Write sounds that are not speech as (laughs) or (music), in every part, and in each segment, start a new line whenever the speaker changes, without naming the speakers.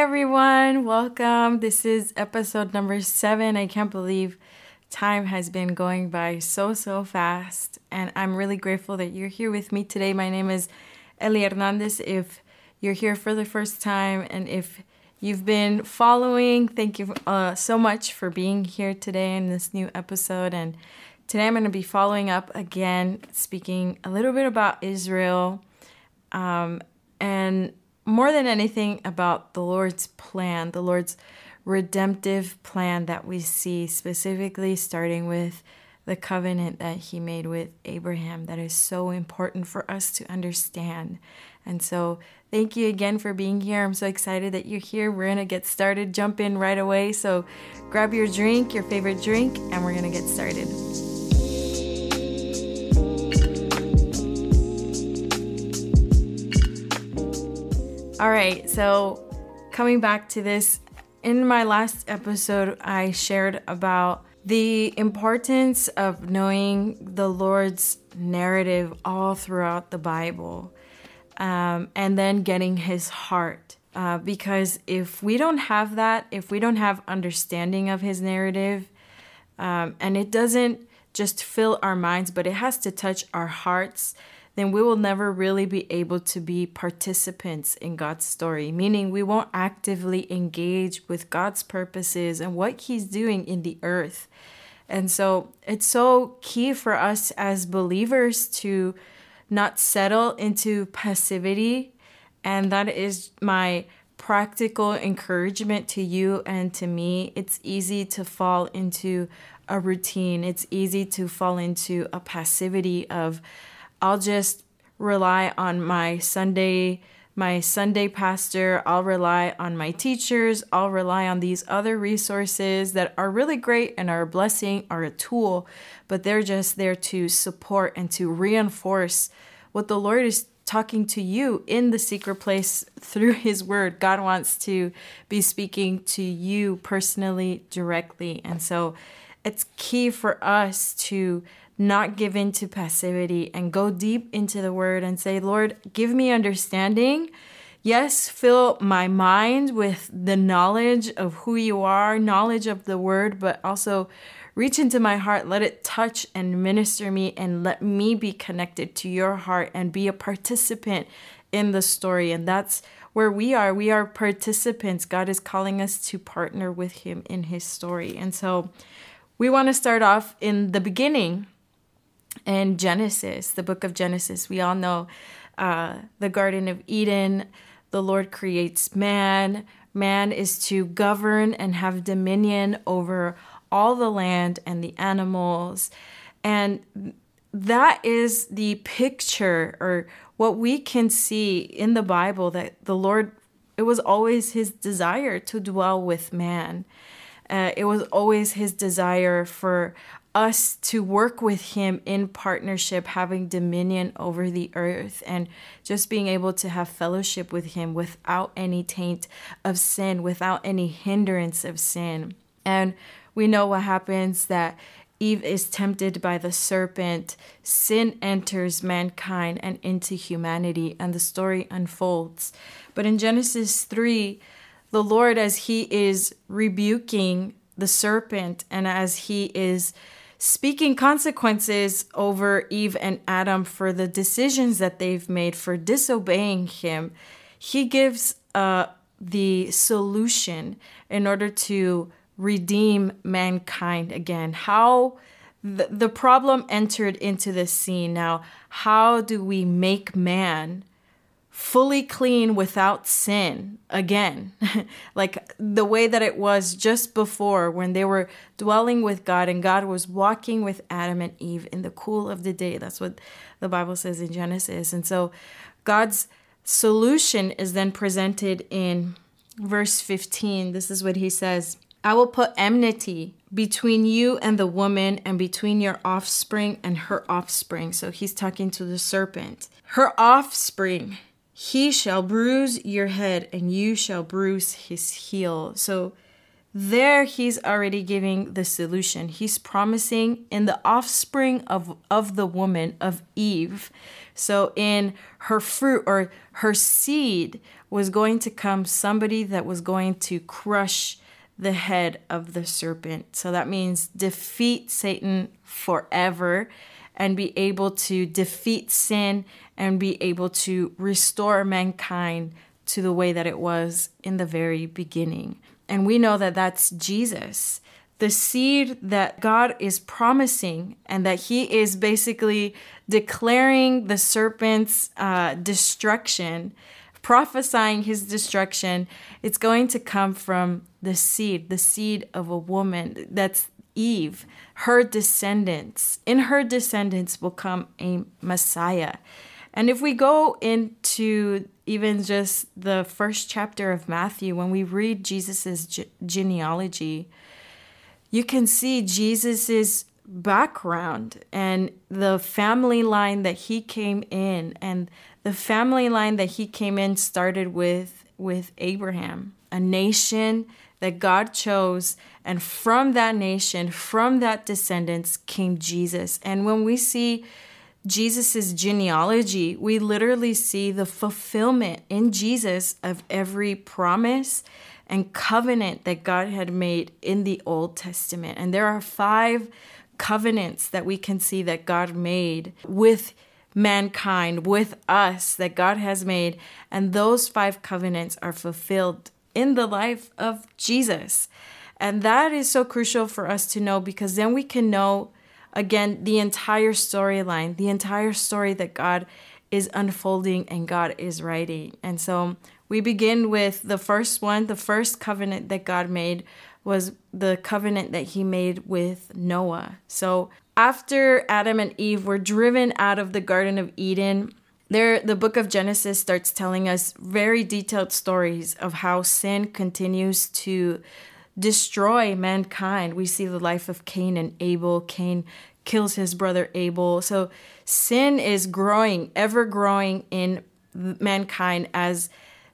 everyone. Welcome. This is episode number seven. I can't believe time has been going by so, so fast. And I'm really grateful that you're here with me today. My name is Ellie Hernandez. If you're here for the first time and if you've been following, thank you uh, so much for being here today in this new episode. And today I'm going to be following up again, speaking a little bit about Israel. Um, and more than anything about the Lord's plan, the Lord's redemptive plan that we see, specifically starting with the covenant that He made with Abraham, that is so important for us to understand. And so, thank you again for being here. I'm so excited that you're here. We're going to get started, jump in right away. So, grab your drink, your favorite drink, and we're going to get started. All right, so coming back to this, in my last episode, I shared about the importance of knowing the Lord's narrative all throughout the Bible um, and then getting his heart. Uh, because if we don't have that, if we don't have understanding of his narrative, um, and it doesn't just fill our minds, but it has to touch our hearts then we will never really be able to be participants in God's story, meaning we won't actively engage with God's purposes and what He's doing in the earth. And so it's so key for us as believers to not settle into passivity. And that is my practical encouragement to you and to me. It's easy to fall into a routine, it's easy to fall into a passivity of, I'll just rely on my Sunday my Sunday pastor, I'll rely on my teachers, I'll rely on these other resources that are really great and are a blessing, are a tool, but they're just there to support and to reinforce what the Lord is talking to you in the secret place through (laughs) His Word. God wants to be speaking to you personally, directly. And so it's key for us to not give in to passivity and go deep into the word and say, Lord, give me understanding. Yes, fill my mind with the knowledge of who you are, knowledge of the word, but also reach into my heart, let it touch and minister me, and let me be connected to your heart and be a participant in the story. And that's where we are. We are participants. God is calling us to partner with Him in His story. And so we want to start off in the beginning in Genesis, the book of Genesis, we all know uh, the Garden of Eden, the Lord creates man. Man is to govern and have dominion over all the land and the animals. And that is the picture or what we can see in the Bible that the Lord, it was always his desire to dwell with man. Uh, it was always his desire for us to work with him in partnership, having dominion over the earth, and just being able to have fellowship with him without any taint of sin, without any hindrance of sin. And we know what happens that Eve is tempted by the serpent, sin enters mankind and into humanity, and the story unfolds. But in Genesis 3, the Lord, as he is rebuking the serpent and as he is speaking consequences over Eve and Adam for the decisions that they've made for disobeying him, he gives uh, the solution in order to redeem mankind again. How the, the problem entered into the scene. Now, how do we make man fully clean without sin again, (laughs) like the way that it was just before when they were dwelling with God and God was walking with Adam and Eve in the cool of the day. That's what the Bible says in Genesis. And so God's solution is then presented in verse 15. This is what he says I will put enmity between you and the woman, and between your offspring and her offspring. So he's talking to the serpent. Her offspring he shall bruise your head, and you shall bruise his heel. So, there he's already giving the solution. He's promising in the offspring of, of the woman, of Eve, So in her fruit or her seed was going to come somebody that was going to crush the head of the serpent. So that means defeat Satan forever and be able to defeat sin and be able to restore mankind to the way that it was in the very beginning. And we know that that's Jesus, the seed that God is promising, and that He is basically declaring the serpent's uh, destruction, prophesying his destruction. It's going to come from the seed, the seed of a woman. That's Eve, her descendants. In her descendants will come a Messiah. And if we go into even just the first chapter of Matthew, when we read Jesus's ge- genealogy, you can see Jesus's background and the family line that he came in and the family line that he came in started with with Abraham, a nation that God chose and from that nation, from that descendants came Jesus. And when we see Jesus's genealogy, we literally see the fulfillment in Jesus of every promise and covenant that God had made in the Old Testament. And there are five covenants that we can see that God made with mankind, with us, that God has made. And those five covenants are fulfilled in the life of Jesus. And that is so crucial for us to know because then we can know again the entire storyline, the entire story that God is unfolding and God is writing. And so we begin with the first one, the first covenant that God made was the covenant that he made with Noah. So after Adam and Eve were driven out of the Garden of Eden, there the book of Genesis starts telling us very detailed stories of how sin continues to destroy mankind. We see the life of Cain and Abel. Cain kills his brother Abel. So sin is growing, ever growing in mankind as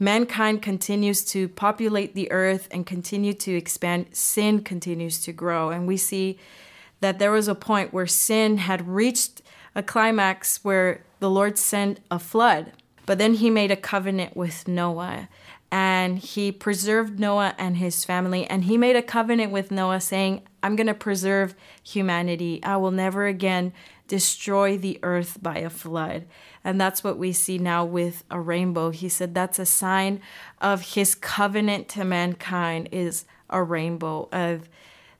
mankind continues to populate the earth and continue to expand. Sin continues to grow. And we see that there was a point where sin had reached a climax where the Lord sent a flood. But then he made a covenant with Noah and he preserved Noah and his family. And he made a covenant with Noah saying, I'm going to preserve humanity. I will never again destroy the earth by a flood. And that's what we see now with a rainbow. He said that's a sign of his covenant to mankind is a rainbow of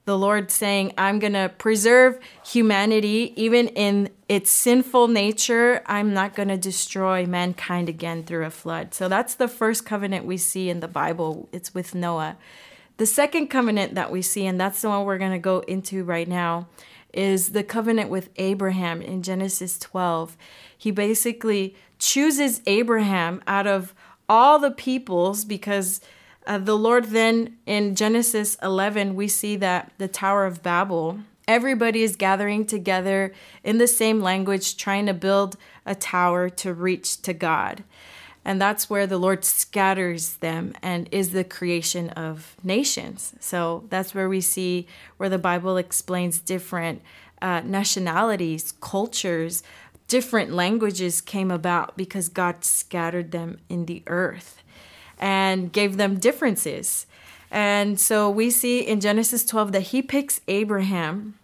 the Lord saying, I'm going to preserve humanity even in its sinful nature. I'm not going to destroy mankind again through a flood. So that's the first covenant we see in the Bible. It's with Noah. The second covenant that we see, and that's the one we're going to go into right now, is the covenant with Abraham in Genesis 12. He basically chooses Abraham out of all the peoples because uh, the Lord then in Genesis 11, we see that the Tower of Babel, everybody is gathering together in the same language, trying to build a tower to reach to God. And that's where the Lord scatters them and is the creation of nations. So that's where we see where the Bible explains different uh, nationalities, cultures, different languages came about because God scattered them in the earth and gave them differences. And so we see in Genesis 12 that he picks Abraham.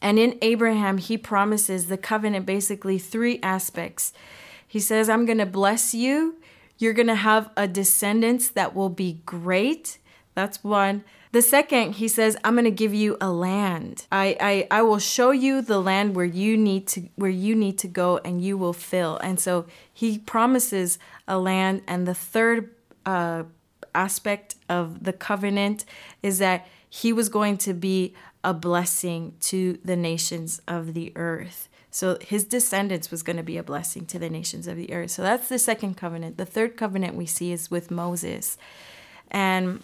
And in Abraham, he promises the covenant basically three aspects. He says, I'm going to bless you. You're going to have a descendants that will be great. That's one. The second, he says, I'm going to give you a land. I, I, I will show you the land where you need to where you need to go and you will fill. And so he promises a land. And the third uh, aspect of the covenant is that he was going to be a blessing to the nations of the earth. So his descendants was going to be a blessing to the nations of the earth. So that's the second covenant. The third covenant we see is with Moses. And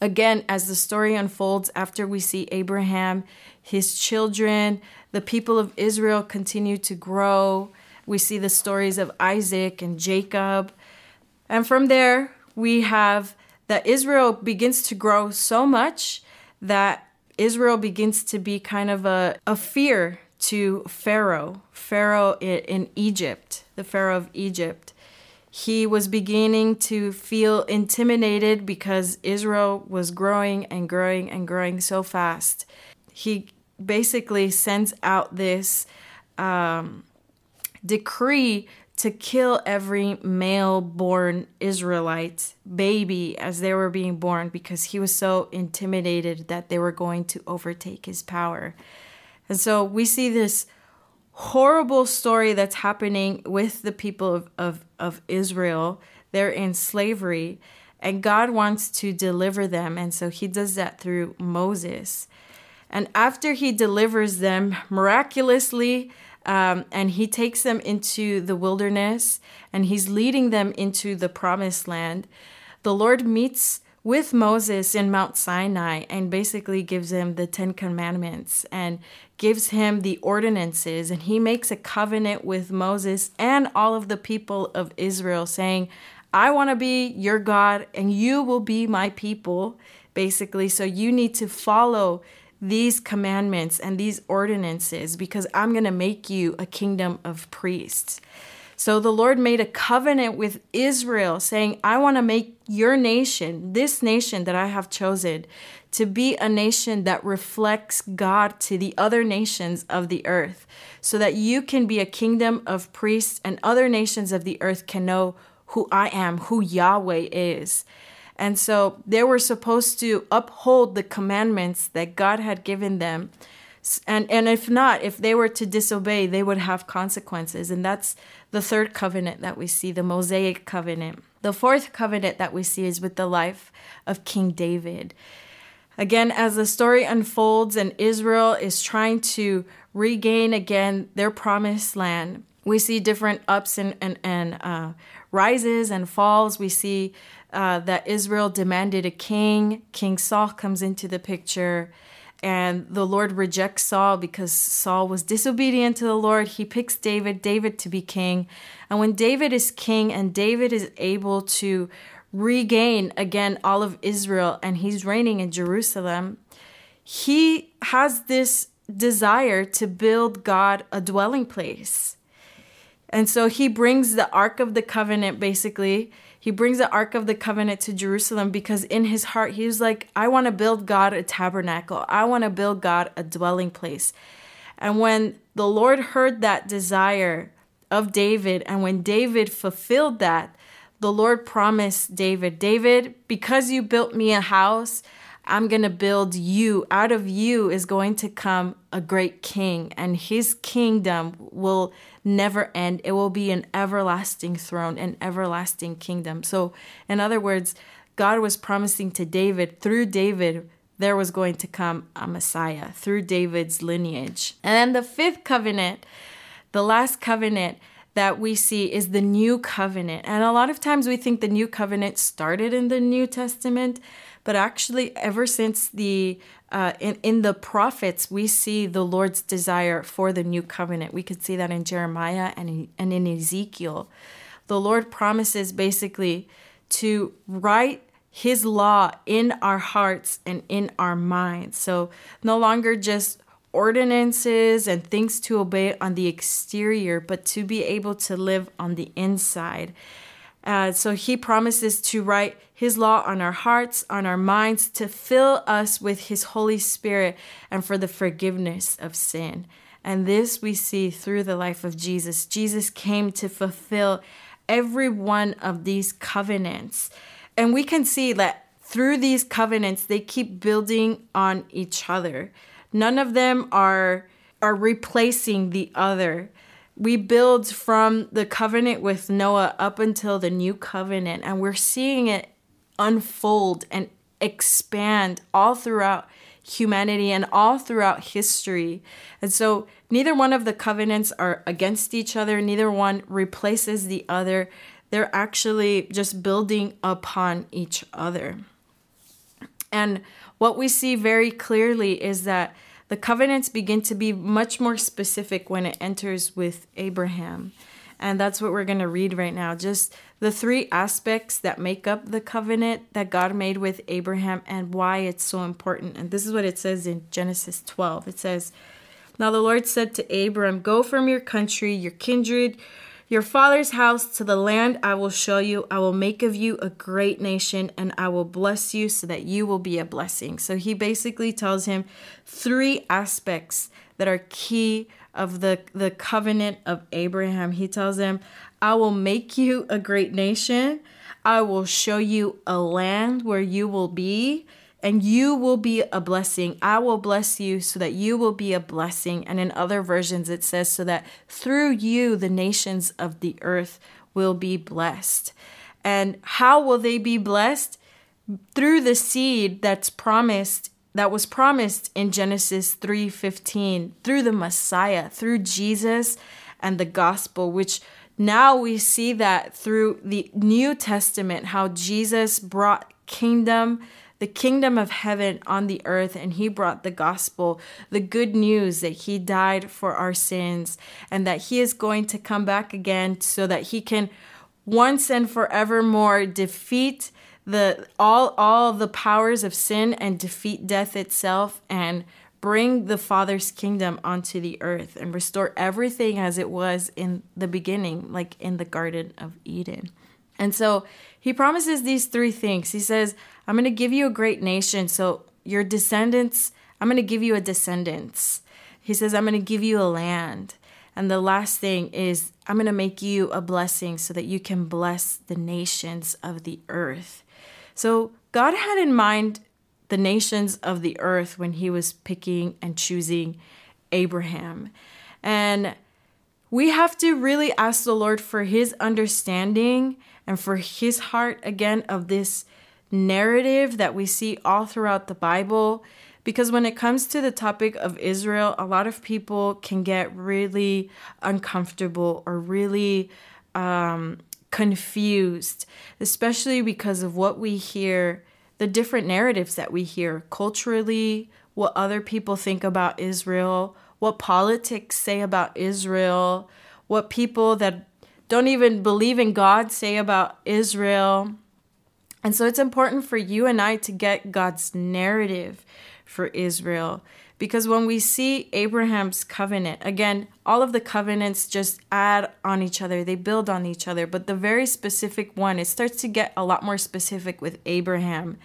again, as the story unfolds, after we see Abraham, his children, the people of Israel continue to grow. We see the stories of Isaac and Jacob. And from there, we have that Israel begins to grow so much that Israel begins to be kind of a, a fear to Pharaoh, Pharaoh in Egypt, the Pharaoh of Egypt. He was beginning to feel intimidated because Israel was growing and growing and growing so fast. He basically sends out this um, decree to kill every male born Israelite baby as they were being born because he was so intimidated that they were going to overtake his power. And so we see this horrible story that's happening with the people of, of, of Israel. They're in slavery, and God wants to deliver them. And so he does that through Moses. And after he delivers them miraculously, um, and he takes them into the wilderness and he's leading them into the promised land. The Lord meets with Moses in Mount Sinai and basically gives him the Ten Commandments and gives him the ordinances. And he makes a covenant with Moses and all of the people of Israel, saying, I want to be your God and you will be my people, basically. So you need to follow these commandments and these ordinances because I'm going to make you a kingdom of priests. So the Lord made a covenant with Israel, saying, I want to make your nation, this nation that I have chosen, to be a nation that reflects God to the other nations of the earth, so that you can be a kingdom of priests and other nations of the earth can know who I am, who Yahweh is. And so they were supposed to uphold the commandments that God had given them. And, and if not, if they were to disobey, they would have consequences. And that's the third covenant that we see, the Mosaic covenant. The fourth covenant that we see is with the life of King David. Again, as the story unfolds and Israel is trying to regain again their promised land, we see different ups and, and, and uh, rises and falls. We see uh, that Israel demanded a king. King Saul comes into the picture, and the Lord rejects Saul because Saul was disobedient to the Lord. He picks David, David to be king. And when David is king and David is able to regain again all of Israel and he's reigning in Jerusalem, he has this desire to build God a dwelling place. And so he brings the Ark of the Covenant basically he brings the Ark of the Covenant to Jerusalem because in his heart, he was like, I want to build God a tabernacle. I want to build God a dwelling place. And when the Lord heard that desire of David, and when David fulfilled that, the Lord promised David, David, because you built me a house, I'm going to build you. Out of you is going to come a great king, and his kingdom will never end. It will be an everlasting throne, an everlasting kingdom. So, in other words, God was promising to David, through David, there was going to come a Messiah through David's lineage. And then the fifth covenant, the last covenant that we see is the new covenant. And a lot of times we think the new covenant started in the New Testament, but actually, ever since the uh, in, in the prophets, we see the Lord's desire for the new covenant. We could see that in Jeremiah and in, and in Ezekiel. The Lord promises basically to write his law in our hearts and in our minds. So no longer just ordinances and things to obey on the exterior, but to be able to live on the inside. Uh, so he promises to write his law on our hearts, on our minds, to fill us with his Holy Spirit and for the forgiveness of sin. And this we see through the life of Jesus. Jesus came to fulfill every one of these covenants. And we can see that through these covenants, they keep building on each other. None of them are, are replacing the other we build from the covenant with Noah up until the new covenant, and we're seeing it unfold and expand all throughout humanity and all throughout history. And so, neither one of the covenants are against each other, neither one replaces the other. They're actually just building upon each other. And what we see very clearly is that the covenants begin to be much more specific when it enters with Abraham. And that's what we're going to read right now. Just the three aspects that make up the covenant that God made with Abraham and why it's so important. And this is what it says in Genesis 12. It says, Now the Lord said to Abram, Go from your country, your kindred, your father's house to the land I will show you. I will make of you a great nation and I will bless you so that you will be a blessing. So he basically tells him three aspects that are key of the, the covenant of Abraham. He tells him, I will make you a great nation. I will show you a land where you will be and you will be a blessing. I will bless you so that you will be a blessing. And in other versions, it says, so that through you, the nations of the earth will be blessed. And how will they be blessed? Through the seed that's promised that was promised in Genesis 3:15 through the Messiah, through Jesus and the gospel which now we see that through the New Testament how Jesus brought kingdom the kingdom of heaven on the earth and he brought the gospel the good news that he died for our sins and that he is going to come back again so that he can once and forevermore defeat the all all the powers of sin and defeat death itself and bring the father's kingdom onto the earth and restore everything as it was in the beginning like in the garden of eden and so he promises these three things. He says i'm going to give you a great nation so your descendants i'm going to give you a descendants. He says i'm going to give you a land. And the last thing is i'm going to make you a blessing so that you can bless the nations of the earth. So God had in mind the nations of the earth when he was picking and choosing Abraham. And we have to really ask the Lord for his understanding and for his heart again of this narrative that we see all throughout the Bible. Because when it comes to the topic of Israel, a lot of people can get really uncomfortable or really um, confused, especially because of what we hear, the different narratives that we hear culturally, what other people think about Israel, what politics say about Israel, what people that don't even believe in God say about Israel. And so it's important for you and I to get God's narrative for Israel because when we see Abraham's covenant, again, all of the covenants just add on each other, they build on each other. But the very specific one, it starts to get a lot more specific with Abraham.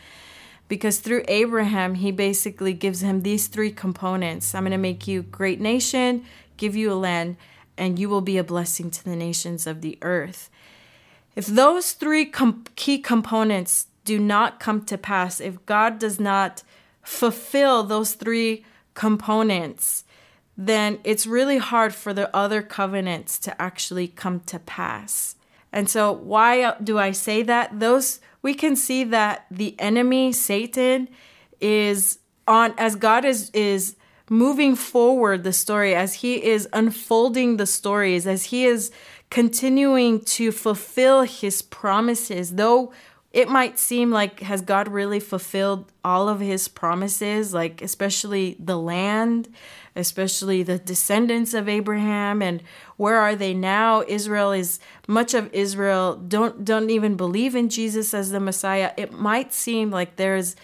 Because through Abraham, he basically gives him these three components I'm going to make you great nation, give you a land, and you will be a blessing to the nations of the earth. If those three com- key components do not come to pass, if God does not fulfill those three components, then it's really hard for the other covenants to actually come to pass. And so, why do I say that? Those we can see that the enemy, Satan, is on as God is is moving forward the story, as he is unfolding the stories, as he is continuing to fulfill his promises, though it might seem like has God really fulfilled all of his promises, like especially the land, especially the descendants of Abraham and where are they now? Israel is much of Israel don't don't even believe in Jesus as the Messiah. It might seem like there's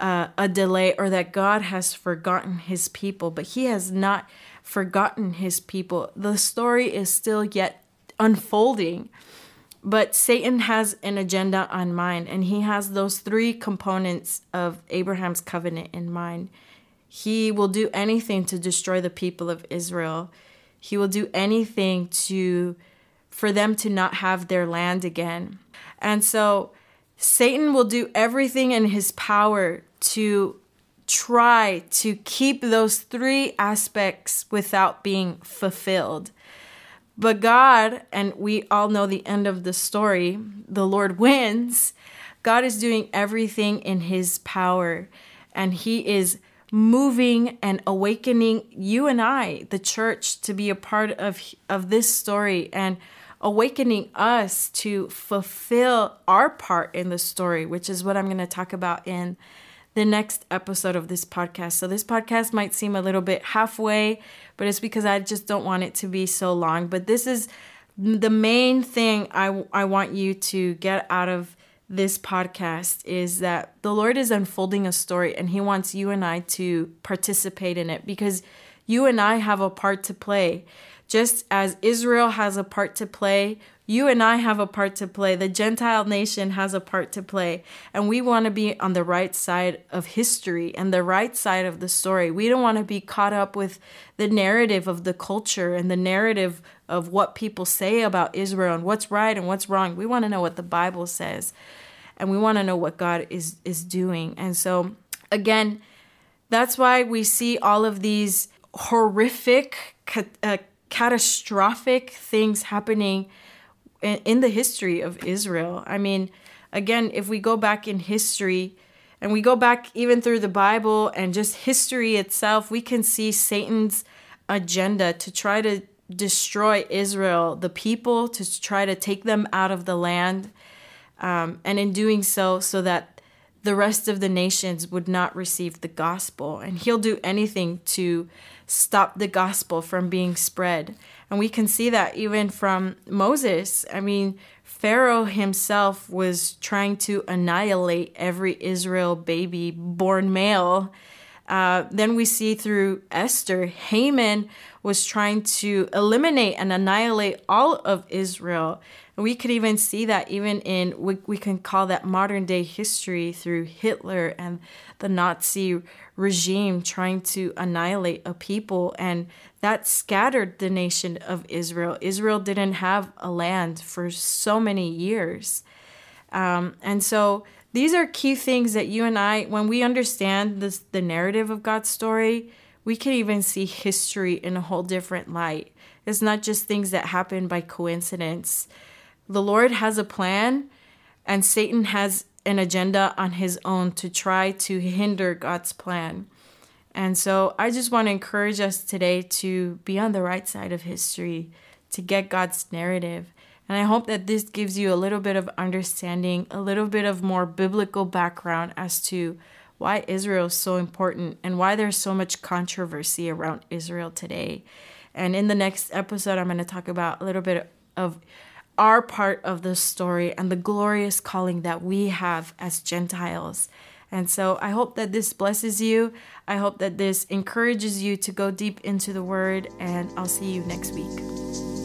uh, a delay or that God has forgotten his people, but he has not forgotten his people. The story is still yet unfolding. But Satan has an agenda on mind, and he has those three components of Abraham's covenant in mind. He will do anything to destroy the people of Israel. He will do anything to for them to not have their land again. And so Satan will do everything in his power to try to keep those three aspects without being fulfilled. But God, and we all know the end of the story, the Lord (laughs) wins. God is doing everything in His power, and He is moving and awakening you and I, the church, to be a part of, of this story and awakening us to fulfill our part in the story, which is what I'm going to talk about in the next episode of this podcast. So, this podcast might seem a little bit halfway, but it's because I just don't want it to be so long. But this is the main thing I, I want you to get out of this podcast is that the Lord is unfolding a story and He wants you and I to participate in it because You and I have a part to play. Just as Israel has a part to play, you and I have a part to play. The Gentile nation has a part to play. And we want to be on the right side of history and the right side of the story. We don't want to be caught up with the narrative of the culture and the narrative of what people say about Israel and what's right and what's wrong. We want to know what the Bible says. And we want to know what God is is doing. And so again, that's why we see all of these horrific uh, catastrophic things happening in, in the history of Israel. I mean, again, if we go back in history and we go back even through the Bible and just history itself, we can see Satan's agenda to try to destroy Israel, the people, to try to take them out of the land. Um, and in doing so, so that the rest of the nations would not receive the gospel. And he'll do anything to stop the gospel from being spread. And we can see that even from Moses. I mean, Pharaoh himself was trying to annihilate every Israel baby born male. Uh, then we see through Esther, Haman was trying to eliminate and annihilate all of Israel. We could even see that even in, we, we can call that modern day history through Hitler and the Nazi regime trying to annihilate a people. And that scattered the nation of Israel. Israel didn't have a land for so many years. Um, and so these are key things that you and I, when we understand this, the narrative of God's story, we can even see history in a whole different light. It's not just things that happen by coincidence. The Lord has a plan, and Satan has an agenda on his own to try to hinder God's plan. And so I just want to encourage us today to be on the right side of history, to get God's narrative. And I hope that this gives you a little bit of understanding, a little bit of more biblical background as to why Israel is so important and why there's so much controversy around Israel today. And in the next episode, I'm going to talk about a little bit of our part of the story and the glorious calling that we have as Gentiles. And so I hope that this blesses you. I hope that this encourages you to go deep into the word, and I'll see you next week.